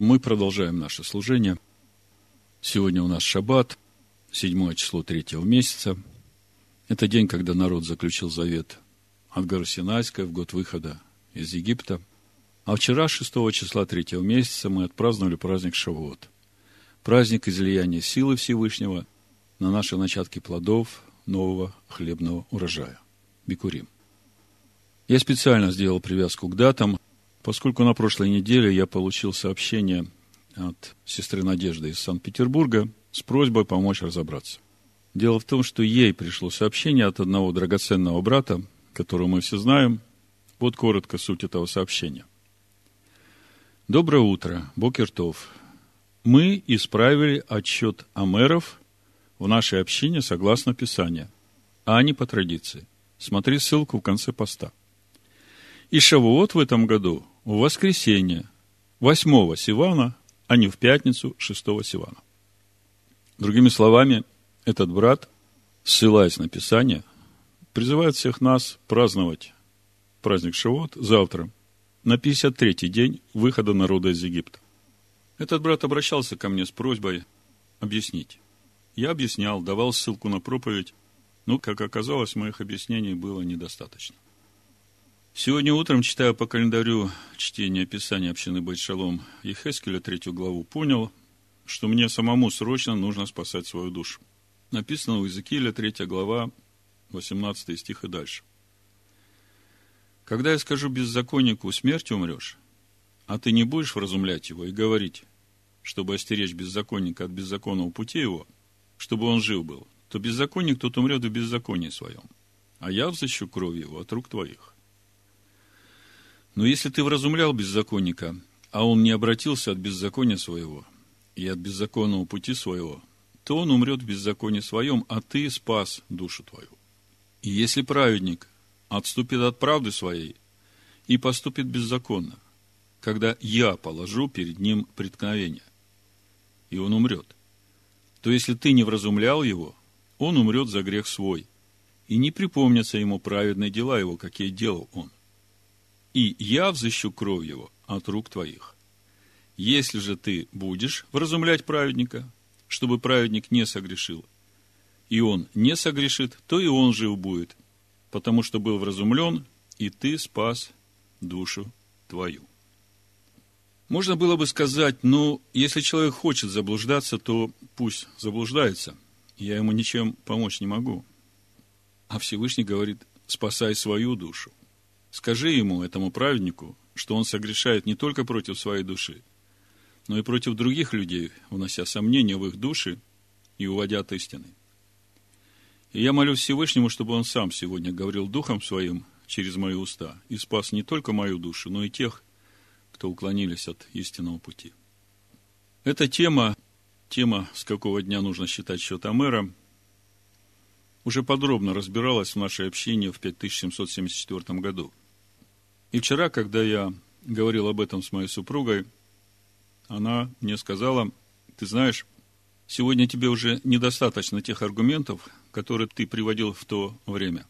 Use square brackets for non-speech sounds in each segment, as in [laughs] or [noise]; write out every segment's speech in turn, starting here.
Мы продолжаем наше служение. Сегодня у нас шаббат, седьмое число третьего месяца. Это день, когда народ заключил завет от горы Синайской в год выхода из Египта. А вчера, 6 числа третьего месяца, мы отпраздновали праздник Шавуот. Праздник излияния силы Всевышнего на наши начатки плодов нового хлебного урожая. Бикурим. Я специально сделал привязку к датам, поскольку на прошлой неделе я получил сообщение от сестры Надежды из Санкт-Петербурга с просьбой помочь разобраться. Дело в том, что ей пришло сообщение от одного драгоценного брата, которого мы все знаем. Вот коротко суть этого сообщения. Доброе утро, Бокертов. Мы исправили отчет Амеров в нашей общине согласно Писанию, а не по традиции. Смотри ссылку в конце поста. И Шавуот в этом году в воскресенье 8 Сивана, а не в пятницу 6 Сивана. Другими словами, этот брат, ссылаясь на Писание, призывает всех нас праздновать праздник Шавуот завтра, на 53-й день выхода народа из Египта. Этот брат обращался ко мне с просьбой объяснить. Я объяснял, давал ссылку на проповедь, но, как оказалось, моих объяснений было недостаточно. Сегодня утром, читая по календарю чтение Писания общины Байшалом Ехескеля, третью главу, понял, что мне самому срочно нужно спасать свою душу. Написано у Иезекииля, третья глава, 18 стих и дальше. Когда я скажу беззаконнику, смерть умрешь, а ты не будешь вразумлять его и говорить, чтобы остеречь беззаконника от беззаконного пути его, чтобы он жив был, то беззаконник тот умрет в беззаконии своем, а я взыщу кровь его от рук твоих. Но если ты вразумлял беззаконника, а он не обратился от беззакония своего и от беззаконного пути своего, то он умрет в беззаконии своем, а ты спас душу твою. И если праведник отступит от правды своей и поступит беззаконно, когда я положу перед ним преткновение, и он умрет, то если ты не вразумлял его, он умрет за грех свой, и не припомнятся ему праведные дела его, какие делал он и я взыщу кровь его от рук твоих. Если же ты будешь вразумлять праведника, чтобы праведник не согрешил, и он не согрешит, то и он жив будет, потому что был вразумлен, и ты спас душу твою. Можно было бы сказать, ну, если человек хочет заблуждаться, то пусть заблуждается. Я ему ничем помочь не могу. А Всевышний говорит, спасай свою душу. Скажи ему, этому праведнику, что он согрешает не только против своей души, но и против других людей, унося сомнения в их души и уводя от истины. И я молю Всевышнему, чтобы он сам сегодня говорил Духом Своим через мои уста и спас не только мою душу, но и тех, кто уклонились от истинного пути. Эта тема, тема, с какого дня нужно считать счет Амера, уже подробно разбиралась в нашей общине в 5774 году – и вчера, когда я говорил об этом с моей супругой, она мне сказала, ты знаешь, сегодня тебе уже недостаточно тех аргументов, которые ты приводил в то время.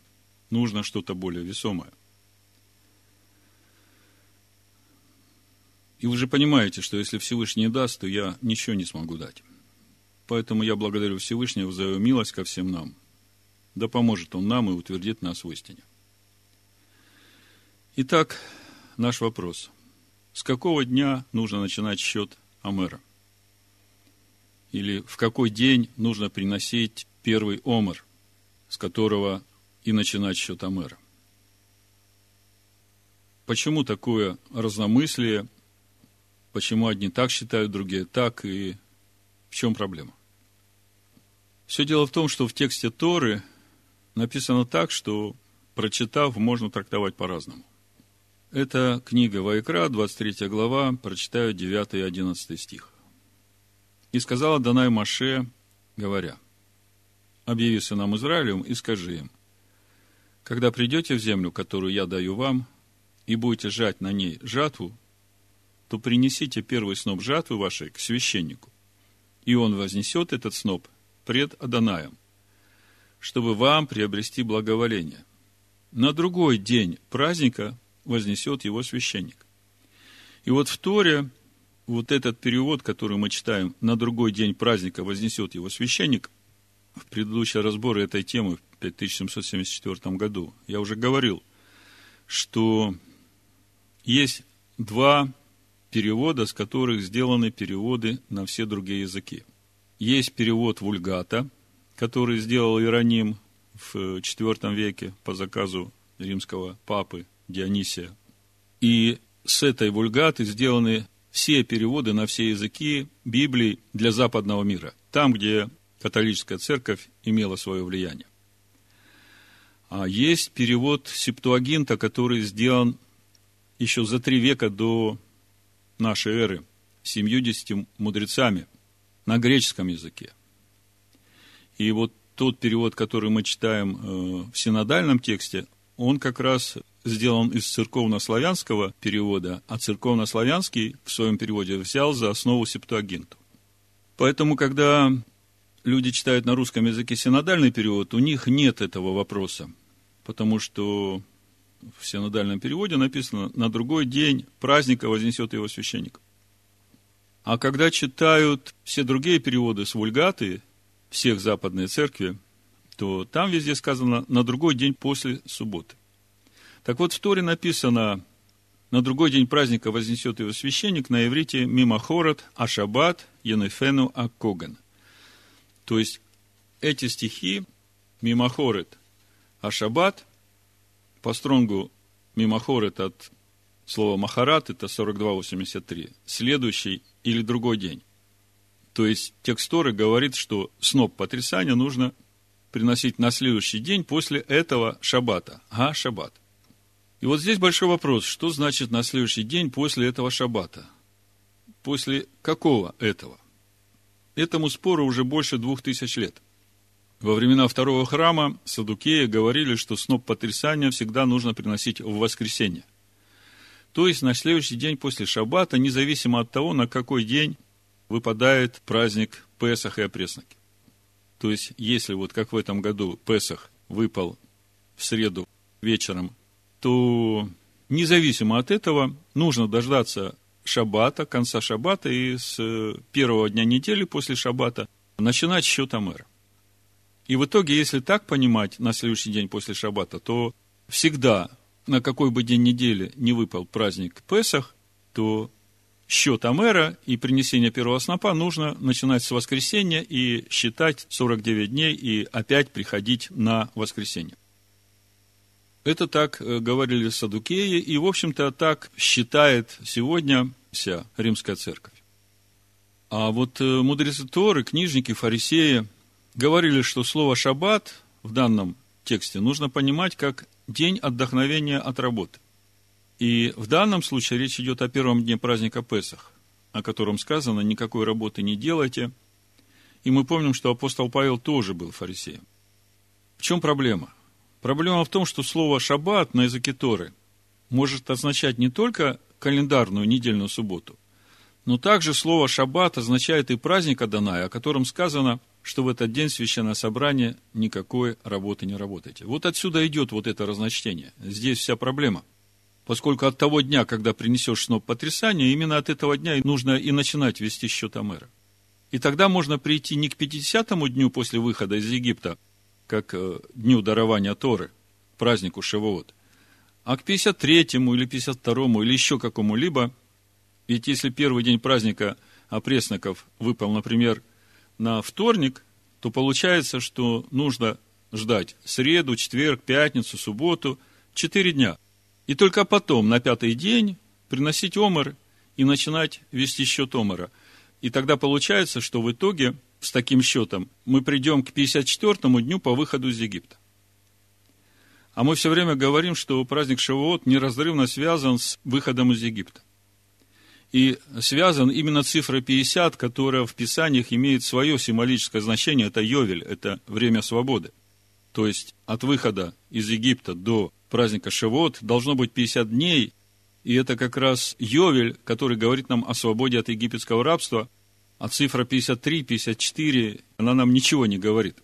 Нужно что-то более весомое. И вы же понимаете, что если Всевышний даст, то я ничего не смогу дать. Поэтому я благодарю Всевышнего за его милость ко всем нам. Да поможет он нам и утвердит нас в истине. Итак, наш вопрос. С какого дня нужно начинать счет Омера? Или в какой день нужно приносить первый Омер, с которого и начинать счет Омера? Почему такое разномыслие? Почему одни так считают, другие так? И в чем проблема? Все дело в том, что в тексте Торы написано так, что, прочитав, можно трактовать по-разному. Это книга Вайкра, 23 глава, прочитаю 9 и 11 стих. «И сказала Данай Маше, говоря, «Объяви сынам Израилем и скажи им, когда придете в землю, которую я даю вам, и будете жать на ней жатву, то принесите первый сноп жатвы вашей к священнику, и он вознесет этот сноп пред Аданаем, чтобы вам приобрести благоволение. На другой день праздника вознесет его священник. И вот в Торе вот этот перевод, который мы читаем, на другой день праздника вознесет его священник, в предыдущие разборы этой темы в 5774 году я уже говорил, что есть два перевода, с которых сделаны переводы на все другие языки. Есть перевод вульгата, который сделал Иероним в IV веке по заказу римского папы Дионисия. И с этой вульгаты сделаны все переводы на все языки Библии для западного мира, там, где католическая церковь имела свое влияние. А есть перевод Септуагинта, который сделан еще за три века до нашей эры, 70 мудрецами на греческом языке. И вот тот перевод, который мы читаем э, в синодальном тексте, он как раз сделан из церковно-славянского перевода, а церковно-славянский в своем переводе взял за основу септуагинту. Поэтому, когда люди читают на русском языке синодальный перевод, у них нет этого вопроса, потому что в синодальном переводе написано «на другой день праздника вознесет его священник». А когда читают все другие переводы с вульгаты, всех западной церкви, то там везде сказано «на другой день после субботы». Так вот, в Торе написано «на другой день праздника вознесет его священник» на иврите «мимахорот ашабат енефену акоган». То есть, эти стихи «мимахорет ашабат» по стронгу «мимахорет» от слова «махарат» это 42.83, следующий или другой день. То есть, текст Торы говорит, что сноп потрясания нужно приносить на следующий день после этого шаббата. А, шаббат. И вот здесь большой вопрос, что значит на следующий день после этого шаббата? После какого этого? Этому спору уже больше двух тысяч лет. Во времена второго храма Садукея говорили, что сноп потрясания всегда нужно приносить в воскресенье. То есть на следующий день после шаббата, независимо от того, на какой день выпадает праздник Песах и опресноки. То есть, если вот как в этом году Песах выпал в среду вечером то независимо от этого нужно дождаться шаббата, конца шаббата, и с первого дня недели после шаббата начинать счет Амера. И в итоге, если так понимать на следующий день после шаббата, то всегда, на какой бы день недели не выпал праздник Песах, то счет Амера и принесение первого снопа нужно начинать с воскресенья и считать 49 дней и опять приходить на воскресенье. Это так э, говорили садукеи, и, в общем-то, так считает сегодня вся римская церковь. А вот э, мудрецы Торы, книжники, фарисеи говорили, что слово «шаббат» в данном тексте нужно понимать как день отдохновения от работы. И в данном случае речь идет о первом дне праздника Песах, о котором сказано «никакой работы не делайте». И мы помним, что апостол Павел тоже был фарисеем. В чем проблема? Проблема в том, что слово «шаббат» на языке Торы может означать не только календарную недельную субботу, но также слово «шаббат» означает и праздник Адоная, о котором сказано, что в этот день священное собрание никакой работы не работаете. Вот отсюда идет вот это разночтение. Здесь вся проблема. Поскольку от того дня, когда принесешь сноп потрясания, именно от этого дня нужно и начинать вести счет Амера. И тогда можно прийти не к 50-му дню после выхода из Египта, как э, дню дарования Торы, празднику Шавуот, а к 53-му или 52-му или еще какому-либо, ведь если первый день праздника опресноков выпал, например, на вторник, то получается, что нужно ждать среду, четверг, пятницу, субботу, четыре дня. И только потом, на пятый день, приносить омер и начинать вести счет омера. И тогда получается, что в итоге с таким счетом, мы придем к 54-му дню по выходу из Египта. А мы все время говорим, что праздник Шавуот неразрывно связан с выходом из Египта. И связан именно цифра 50, которая в Писаниях имеет свое символическое значение, это Йовель, это время свободы. То есть от выхода из Египта до праздника Шавуот должно быть 50 дней, и это как раз Йовель, который говорит нам о свободе от египетского рабства – а цифра 53, 54, она нам ничего не говорит.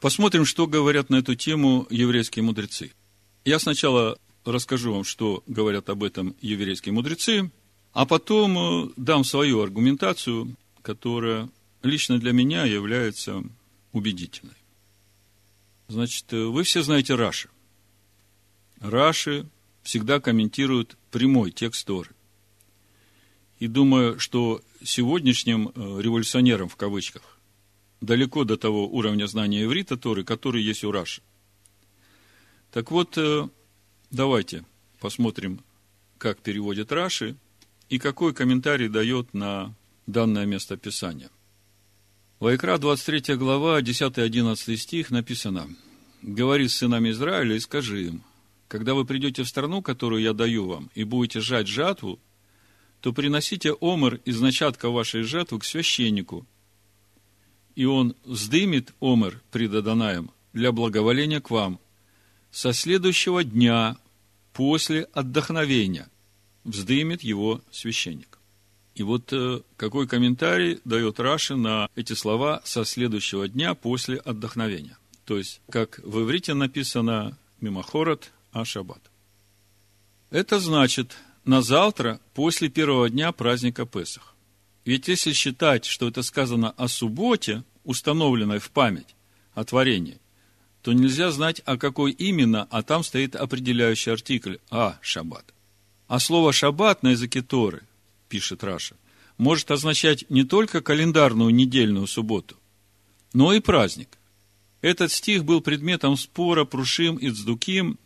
Посмотрим, что говорят на эту тему еврейские мудрецы. Я сначала расскажу вам, что говорят об этом еврейские мудрецы, А потом э, дам свою аргументацию, которая лично для меня является убедительной. Значит, э, вы все знаете Раши. Раши всегда комментируют прямой текст Торы. И думаю, что сегодняшним э, революционерам в кавычках далеко до того уровня знания иврита Торы, который есть у Раши. Так вот, э, давайте посмотрим, как переводит Раши и какой комментарий дает на данное место Писания. Вайкра, 23 глава, 10-11 стих написано. «Говори с сынами Израиля и скажи им, когда вы придете в страну, которую я даю вам, и будете жать жатву, то приносите омер из начатка вашей жатвы к священнику, и он вздымет омер пред Адонаем для благоволения к вам со следующего дня после отдохновения вздымет его священник. И вот э, какой комментарий дает Раши на эти слова со следующего дня после отдохновения. То есть, как в иврите написано мимохорот а шаббат. Это значит, на завтра, после первого дня праздника Песах. Ведь если считать, что это сказано о субботе, установленной в память о творении, то нельзя знать, о какой именно, а там стоит определяющий артикль «а» – шаббат. А слово «шаббат» на языке Торы, пишет Раша, может означать не только календарную недельную субботу, но и праздник. Этот стих был предметом спора Прушим и Цдуким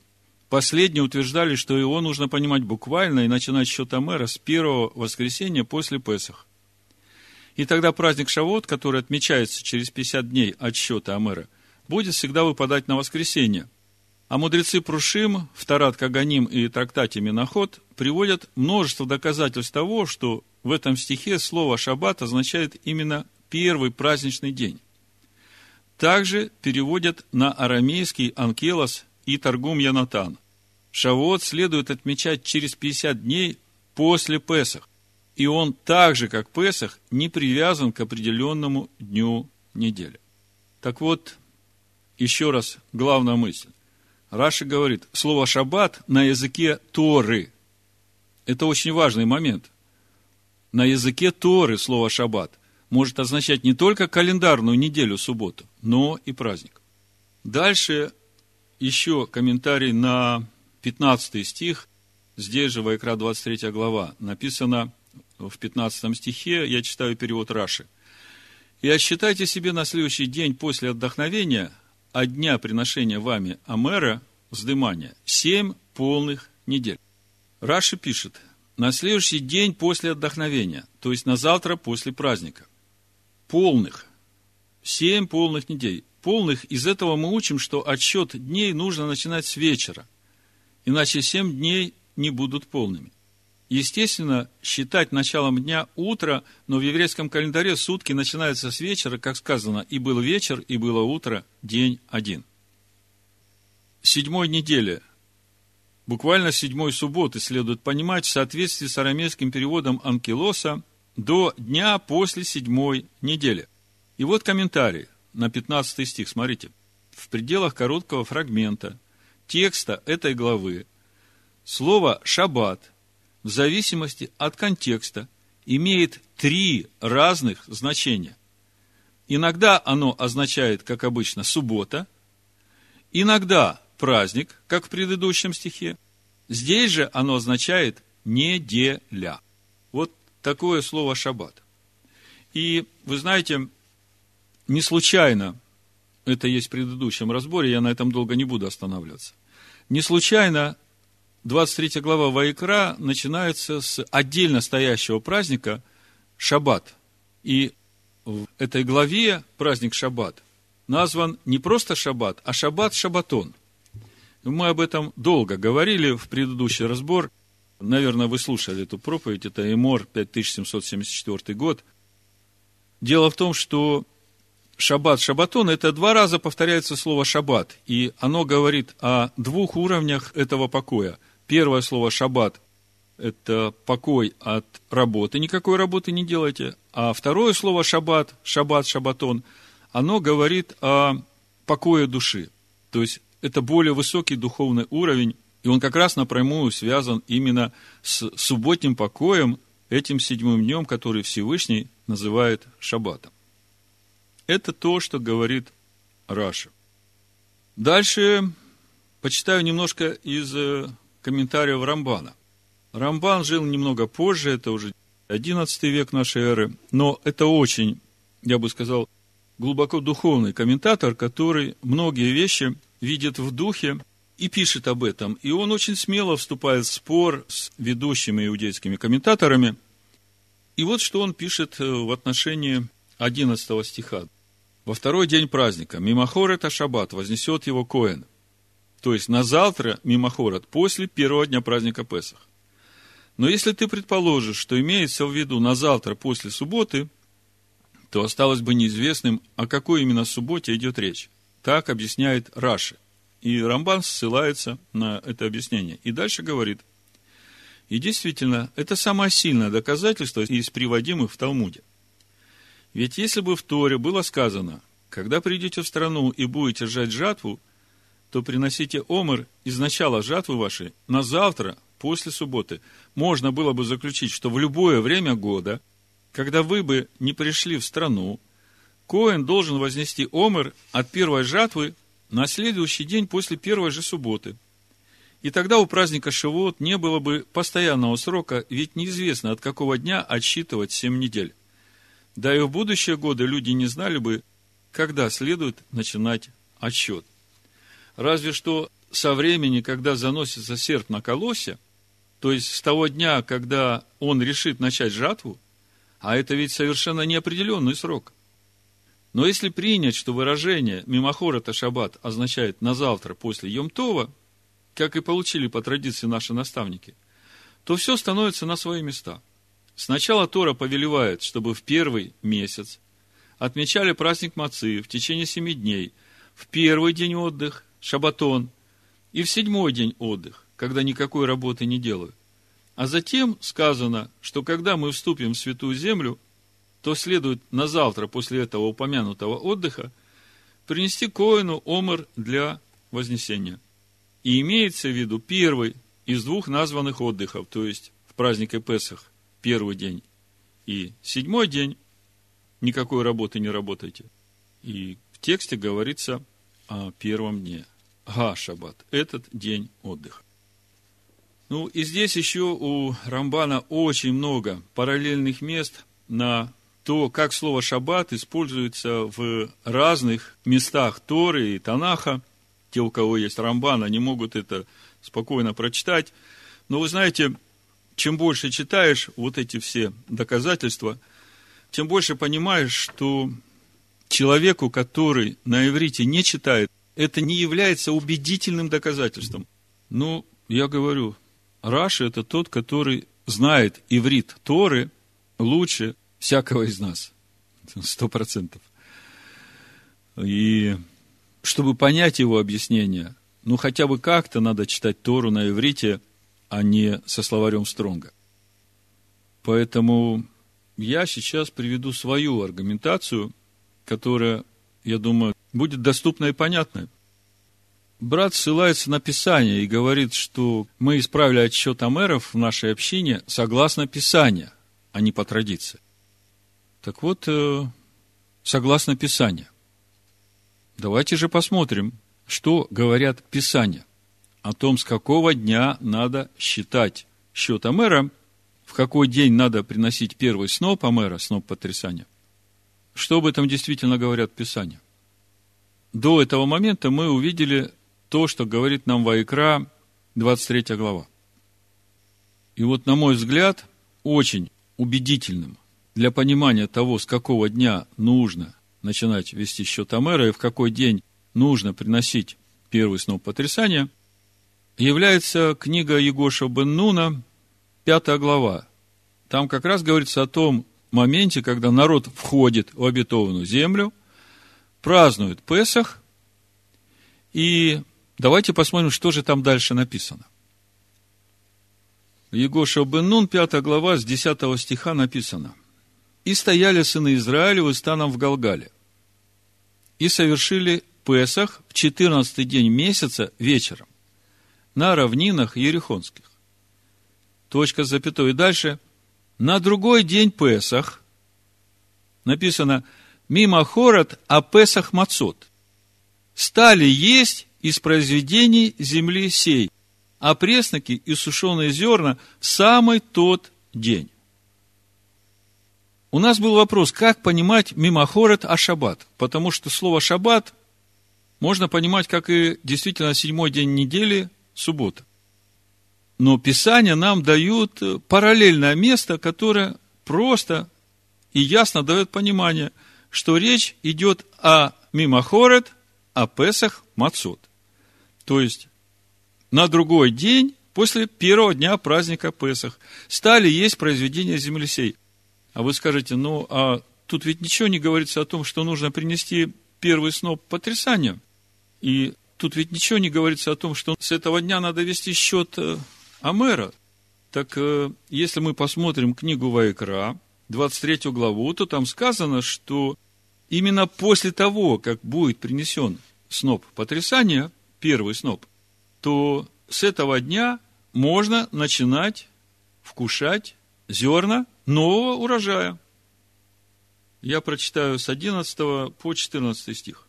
Последние утверждали, что его нужно понимать буквально и начинать счет Амера с первого воскресенья после Песах. И тогда праздник Шавот, который отмечается через 50 дней от счета Амера, будет всегда выпадать на воскресенье. А мудрецы Прушим, в Каганим и трактате Миноход приводят множество доказательств того, что в этом стихе слово «шаббат» означает именно первый праздничный день. Также переводят на арамейский анкелос и торгум Янатан. Шавот следует отмечать через 50 дней после Песах. И он так же, как Песах, не привязан к определенному дню недели. Так вот, еще раз, главная мысль. Раша говорит, слово «шаббат» на языке Торы. Это очень важный момент. На языке Торы слово «шаббат» может означать не только календарную неделю, субботу, но и праздник. Дальше еще комментарий на 15 стих, здесь же, Вайкра 23 глава, написано в 15 стихе, я читаю перевод Раши. «И отсчитайте себе на следующий день после отдохновения от дня приношения вами Амера, вздымания, семь полных недель». Раши пишет, на следующий день после отдохновения, то есть на завтра после праздника. Полных. Семь полных недель. Полных, из этого мы учим, что отсчет дней нужно начинать с вечера иначе семь дней не будут полными. Естественно, считать началом дня утро, но в еврейском календаре сутки начинаются с вечера, как сказано, и был вечер, и было утро, день один. Седьмой неделе, буквально седьмой субботы, следует понимать в соответствии с арамейским переводом Анкилоса до дня после седьмой недели. И вот комментарий на 15 стих, смотрите. В пределах короткого фрагмента текста этой главы слово «шаббат» в зависимости от контекста имеет три разных значения. Иногда оно означает, как обычно, суббота, иногда праздник, как в предыдущем стихе. Здесь же оно означает неделя. Вот такое слово шаббат. И вы знаете, не случайно это есть в предыдущем разборе, я на этом долго не буду останавливаться. Не случайно 23 глава Ваикра начинается с отдельно стоящего праздника Шаббат. И в этой главе праздник Шаббат назван не просто Шаббат, а Шаббат Шабатон. Мы об этом долго говорили в предыдущий разбор. Наверное, вы слушали эту проповедь. Это Эмор, 5774 год. Дело в том, что шаббат, шаббатон, это два раза повторяется слово шаббат, и оно говорит о двух уровнях этого покоя. Первое слово шаббат – это покой от работы, никакой работы не делайте. А второе слово шаббат, шаббат, шаббатон, оно говорит о покое души. То есть, это более высокий духовный уровень, и он как раз напрямую связан именно с субботним покоем этим седьмым днем, который Всевышний называет шаббатом. Это то, что говорит Раша. Дальше почитаю немножко из э, комментариев Рамбана. Рамбан жил немного позже, это уже 11 век нашей эры, но это очень, я бы сказал, глубоко духовный комментатор, который многие вещи видит в духе и пишет об этом. И он очень смело вступает в спор с ведущими иудейскими комментаторами. И вот что он пишет э, в отношении 11 стиха. Во второй день праздника Мимохор это шаббат, вознесет его Коэн. То есть на завтра Мимохорот, после первого дня праздника Песах. Но если ты предположишь, что имеется в виду на завтра после субботы, то осталось бы неизвестным, о какой именно субботе идет речь. Так объясняет Раши. И Рамбан ссылается на это объяснение. И дальше говорит, и действительно, это самое сильное доказательство из приводимых в Талмуде. Ведь если бы в Торе было сказано, когда придете в страну и будете жать жатву, то приносите омер из начала жатвы вашей на завтра, после субботы. Можно было бы заключить, что в любое время года, когда вы бы не пришли в страну, Коэн должен вознести омер от первой жатвы на следующий день после первой же субботы. И тогда у праздника Шивот не было бы постоянного срока, ведь неизвестно, от какого дня отсчитывать семь недель. Да и в будущие годы люди не знали бы, когда следует начинать отсчет. Разве что со времени, когда заносится серп на колосе, то есть с того дня, когда он решит начать жатву, а это ведь совершенно неопределенный срок. Но если принять, что выражение «мимохор это шаббат» означает «на завтра после Йомтова», как и получили по традиции наши наставники, то все становится на свои места – Сначала Тора повелевает, чтобы в первый месяц отмечали праздник Мацы в течение семи дней, в первый день отдых, шабатон, и в седьмой день отдых, когда никакой работы не делают. А затем сказано, что когда мы вступим в святую землю, то следует на завтра после этого упомянутого отдыха принести коину омер для вознесения. И имеется в виду первый из двух названных отдыхов, то есть в празднике Песах, первый день и седьмой день никакой работы не работайте. И в тексте говорится о первом дне. Га Шаббат. Этот день отдыха. Ну и здесь еще у Рамбана очень много параллельных мест на то, как слово «шаббат» используется в разных местах Торы и Танаха. Те, у кого есть Рамбан, они могут это спокойно прочитать. Но вы знаете, чем больше читаешь вот эти все доказательства, тем больше понимаешь, что человеку, который на иврите не читает, это не является убедительным доказательством. Ну, я говорю, Раши – это тот, который знает иврит Торы лучше всякого из нас. [laughs] Сто процентов. И чтобы понять его объяснение, ну, хотя бы как-то надо читать Тору на иврите – а не со словарем Стронга. Поэтому я сейчас приведу свою аргументацию, которая, я думаю, будет доступна и понятна. Брат ссылается на Писание и говорит, что мы исправили отсчет амеров в нашей общине согласно Писанию, а не по традиции. Так вот, э, согласно Писанию. Давайте же посмотрим, что говорят Писания о том, с какого дня надо считать счет Амера, в какой день надо приносить первый сноп Амера, сноп потрясания. Что об этом действительно говорят Писания? До этого момента мы увидели то, что говорит нам Вайкра, 23 глава. И вот, на мой взгляд, очень убедительным для понимания того, с какого дня нужно начинать вести счет Амера и в какой день нужно приносить первый сноп потрясания – является книга Егоша бен Нуна, пятая глава. Там как раз говорится о том моменте, когда народ входит в обетованную землю, празднует Песах, и давайте посмотрим, что же там дальше написано. Егоша бен Нун, 5 глава, с 10 стиха написано. «И стояли сыны Израилевы станом в Галгале, и совершили Песах в 14 день месяца вечером на равнинах Ерехонских. Точка с запятой. И дальше на другой день Песах написано «Мимо хорот, а Песах мацот» стали есть из произведений земли сей, а пресноки и сушеные зерна в самый тот день. У нас был вопрос, как понимать мимохорет а шаббат, потому что слово шаббат можно понимать, как и действительно седьмой день недели, суббота. Но Писание нам дают параллельное место, которое просто и ясно дает понимание, что речь идет о мимохорет, о Песах Мацот. То есть, на другой день, после первого дня праздника Песах, стали есть произведения землесей. А вы скажете, ну, а тут ведь ничего не говорится о том, что нужно принести первый сноп потрясания. И тут ведь ничего не говорится о том, что с этого дня надо вести счет э, Амера. Так э, если мы посмотрим книгу Вайкра, 23 главу, то там сказано, что именно после того, как будет принесен сноп потрясания, первый сноп, то с этого дня можно начинать вкушать зерна нового урожая. Я прочитаю с 11 по 14 стих.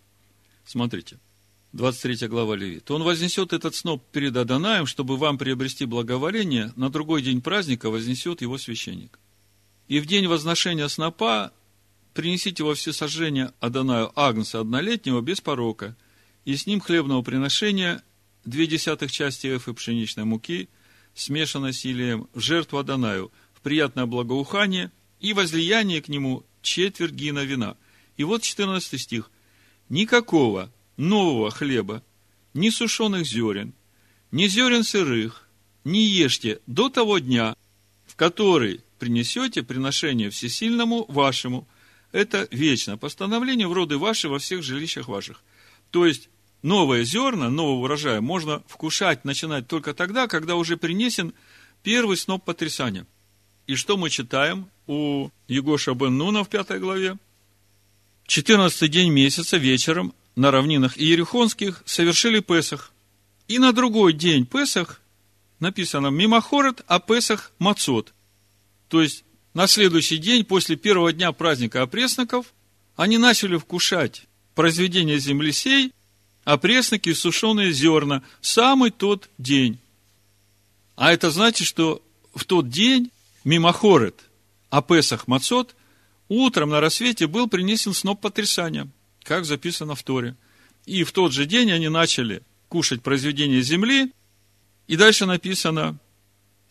Смотрите. 23 глава Левит. Он вознесет этот сноп перед Адонаем, чтобы вам приобрести благоволение, на другой день праздника вознесет его священник. И в день возношения снопа принесите во все сожжения Адонаю Агнца однолетнего без порока, и с ним хлебного приношения две десятых части эфы пшеничной муки, смешанной с илием, в жертву Адонаю – приятное благоухание и возлияние к нему четверть гина вина. И вот 14 стих. Никакого нового хлеба, ни сушеных зерен, ни зерен сырых, не ешьте до того дня, в который принесете приношение всесильному вашему. Это вечно постановление в роды ваши во всех жилищах ваших. То есть, новое зерна, нового урожая можно вкушать, начинать только тогда, когда уже принесен первый сноп потрясания. И что мы читаем у Егоша бен Нуна в пятой главе? 14 день месяца вечером на равнинах Иерихонских совершили Песах. И на другой день Песах написано Мимохорот, а Песах Мацот. То есть, на следующий день, после первого дня праздника опресноков, они начали вкушать произведения земли сей, опресноки и сушеные зерна, самый тот день. А это значит, что в тот день мимохорет, а Песах Мацот, утром на рассвете был принесен сноп потрясания, как записано в Торе. И в тот же день они начали кушать произведения земли, и дальше написано,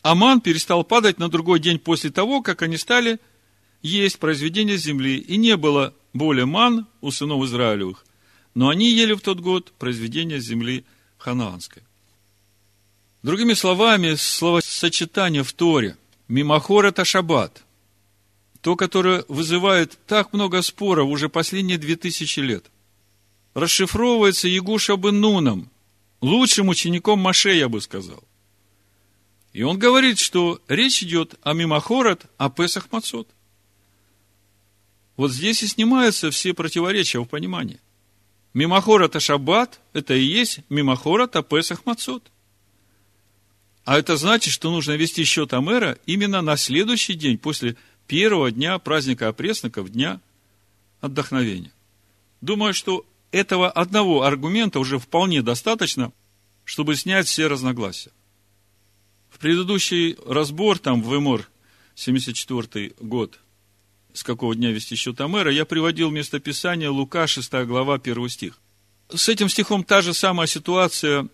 Аман перестал падать на другой день после того, как они стали есть произведения земли, и не было более ман у сынов Израилевых, но они ели в тот год произведения земли ханаанской. Другими словами, словосочетание в Торе – Мимохор – это шаббат. То, которое вызывает так много споров уже последние две тысячи лет. Расшифровывается Ягуша бен лучшим учеником Маше, я бы сказал. И он говорит, что речь идет о мимохорот, о Песах Мацот. Вот здесь и снимаются все противоречия в понимании. Мимохор это шаббат, это и есть мимохор это Песах Мацот. А это значит, что нужно вести счет Амера именно на следующий день, после первого дня праздника опресноков, дня отдохновения. Думаю, что этого одного аргумента уже вполне достаточно, чтобы снять все разногласия. В предыдущий разбор, там в Эмор, 74 год, с какого дня вести счет Амера, я приводил местописание Лука, 6 глава, 1 стих. С этим стихом та же самая ситуация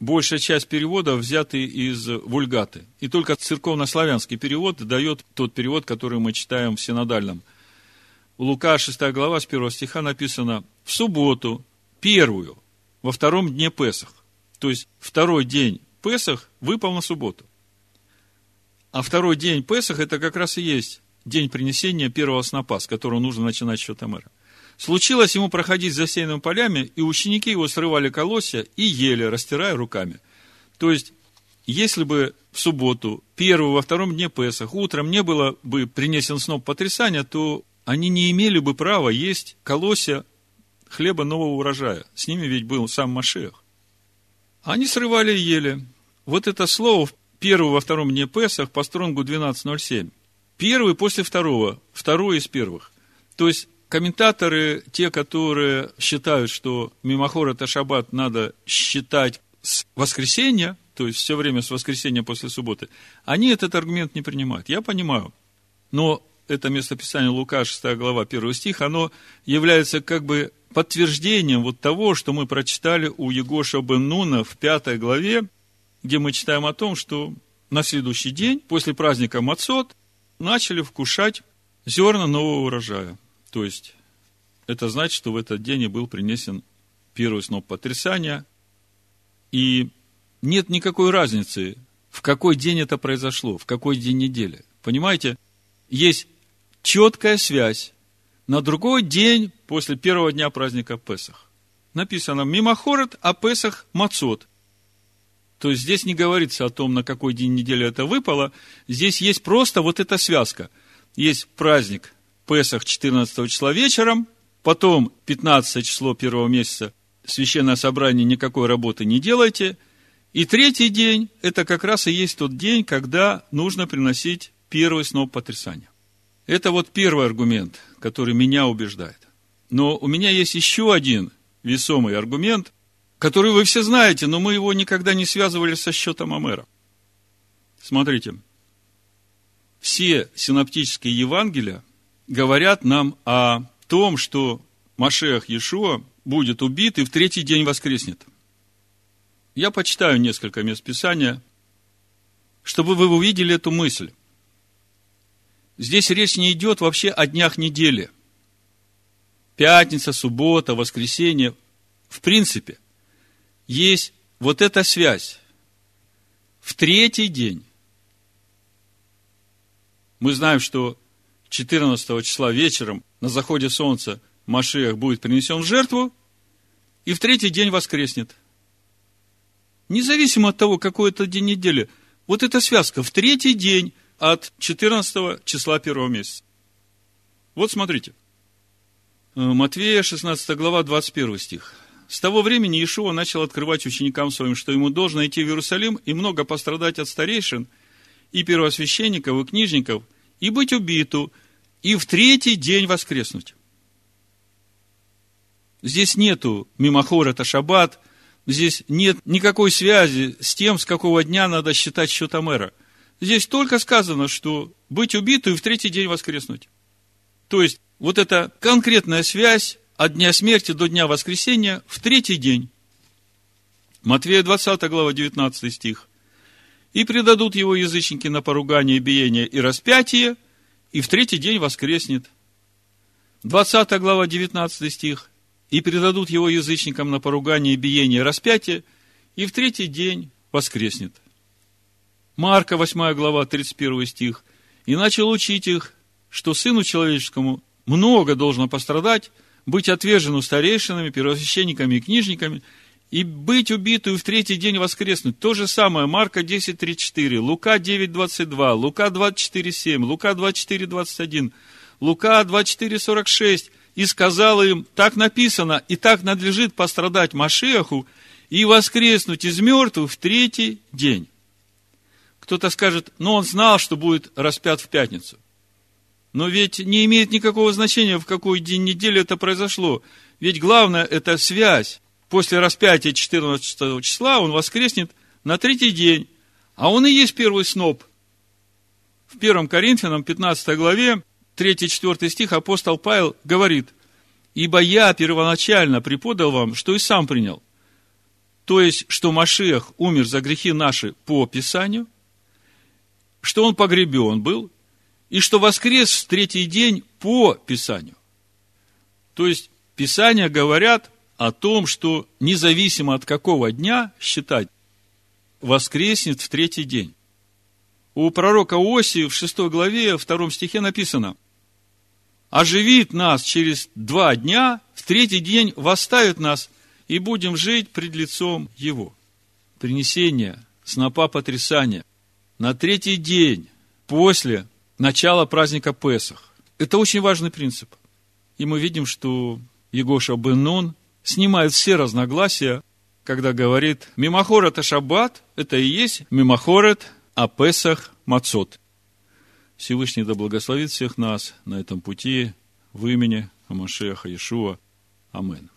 большая часть перевода взяты из вульгаты. И только церковно-славянский перевод дает тот перевод, который мы читаем в синодальном. Лука 6 глава с 1 стиха написано «В субботу, первую, во втором дне Песах». То есть, второй день Песах выпал на субботу. А второй день Песах – это как раз и есть день принесения первого снопа, с которого нужно начинать счет Амера. Случилось ему проходить за сейными полями, и ученики его срывали колосья и ели, растирая руками. То есть, если бы в субботу, первую, во втором дне Песах, утром не было бы принесен сноп потрясания, то они не имели бы права есть колосья хлеба нового урожая. С ними ведь был сам Машех. Они срывали и ели. Вот это слово в первую, во втором дне Песах по стронгу 12.07. Первый после второго, второй из первых. То есть, комментаторы, те, которые считают, что мимохор это шаббат надо считать с воскресенья, то есть все время с воскресенья после субботы, они этот аргумент не принимают. Я понимаю. Но это местописание Лука, 6 глава, 1 стих, оно является как бы подтверждением вот того, что мы прочитали у Егоша бен Нуна в 5 главе, где мы читаем о том, что на следующий день, после праздника Мацот, начали вкушать зерна нового урожая. То есть, это значит, что в этот день и был принесен первый сноп потрясания. И нет никакой разницы, в какой день это произошло, в какой день недели. Понимаете, есть четкая связь на другой день после первого дня праздника Песах. Написано «Мимохорот, а Песах Мацот». То есть здесь не говорится о том, на какой день недели это выпало. Здесь есть просто вот эта связка. Есть праздник Песах 14 числа вечером, потом 15 число первого месяца священное собрание никакой работы не делайте. И третий день – это как раз и есть тот день, когда нужно приносить первый сноп потрясания. Это вот первый аргумент, который меня убеждает. Но у меня есть еще один весомый аргумент, который вы все знаете, но мы его никогда не связывали со счетом Амера. Смотрите, все синоптические Евангелия говорят нам о том, что Машех Иешуа будет убит и в третий день воскреснет. Я почитаю несколько мест Писания, чтобы вы увидели эту мысль. Здесь речь не идет вообще о днях недели. Пятница, суббота, воскресенье. В принципе – есть вот эта связь. В третий день мы знаем, что 14 числа вечером на заходе солнца Машиах будет принесен в жертву, и в третий день воскреснет. Независимо от того, какой это день недели, вот эта связка в третий день от 14 числа первого месяца. Вот смотрите. Матвея, 16 глава, 21 стих. С того времени Иешуа начал открывать ученикам своим, что ему должно идти в Иерусалим и много пострадать от старейшин, и первосвященников, и книжников, и быть убиту, и в третий день воскреснуть. Здесь нету мимохор, это шаббат, здесь нет никакой связи с тем, с какого дня надо считать счет Амера. Здесь только сказано, что быть убиту и в третий день воскреснуть. То есть, вот эта конкретная связь от дня смерти до дня воскресения в третий день. Матвея 20 глава 19 стих. И предадут его язычники на поругание, биение и распятие, и в третий день воскреснет. 20 глава 19 стих. И предадут его язычникам на поругание, биение распятие, и в третий день воскреснет. Марка 8 глава 31 стих. И начал учить их, что сыну человеческому много должно пострадать, быть отвержену старейшинами, первосвященниками и книжниками, и быть убитую в третий день воскреснуть. То же самое, Марка 10, 34, Лука 9, 22, Лука 24, 7, Лука 24, 21, Лука 24, 46. И сказал им, так написано, и так надлежит пострадать Машеху и воскреснуть из мертвых в третий день. Кто-то скажет, но он знал, что будет распят в пятницу. Но ведь не имеет никакого значения, в какой день недели это произошло. Ведь главное – это связь. После распятия 14 числа он воскреснет на третий день. А он и есть первый сноп. В 1 Коринфянам 15 главе 3-4 стих апостол Павел говорит, «Ибо я первоначально преподал вам, что и сам принял, то есть, что Машиах умер за грехи наши по Писанию, что он погребен был, и что воскрес в третий день по Писанию. То есть, Писания говорят о том, что независимо от какого дня считать, воскреснет в третий день. У пророка Оси в 6 главе, в 2 стихе написано, «Оживит нас через два дня, в третий день восставит нас, и будем жить пред лицом Его». Принесение снопа потрясания на третий день после начало праздника Песах. Это очень важный принцип. И мы видим, что Егоша Бен снимает все разногласия, когда говорит, мимохор это шаббат, это и есть мимохорет, а Песах мацот. Всевышний да благословит всех нас на этом пути в имени Амашеха Иешуа. Амин.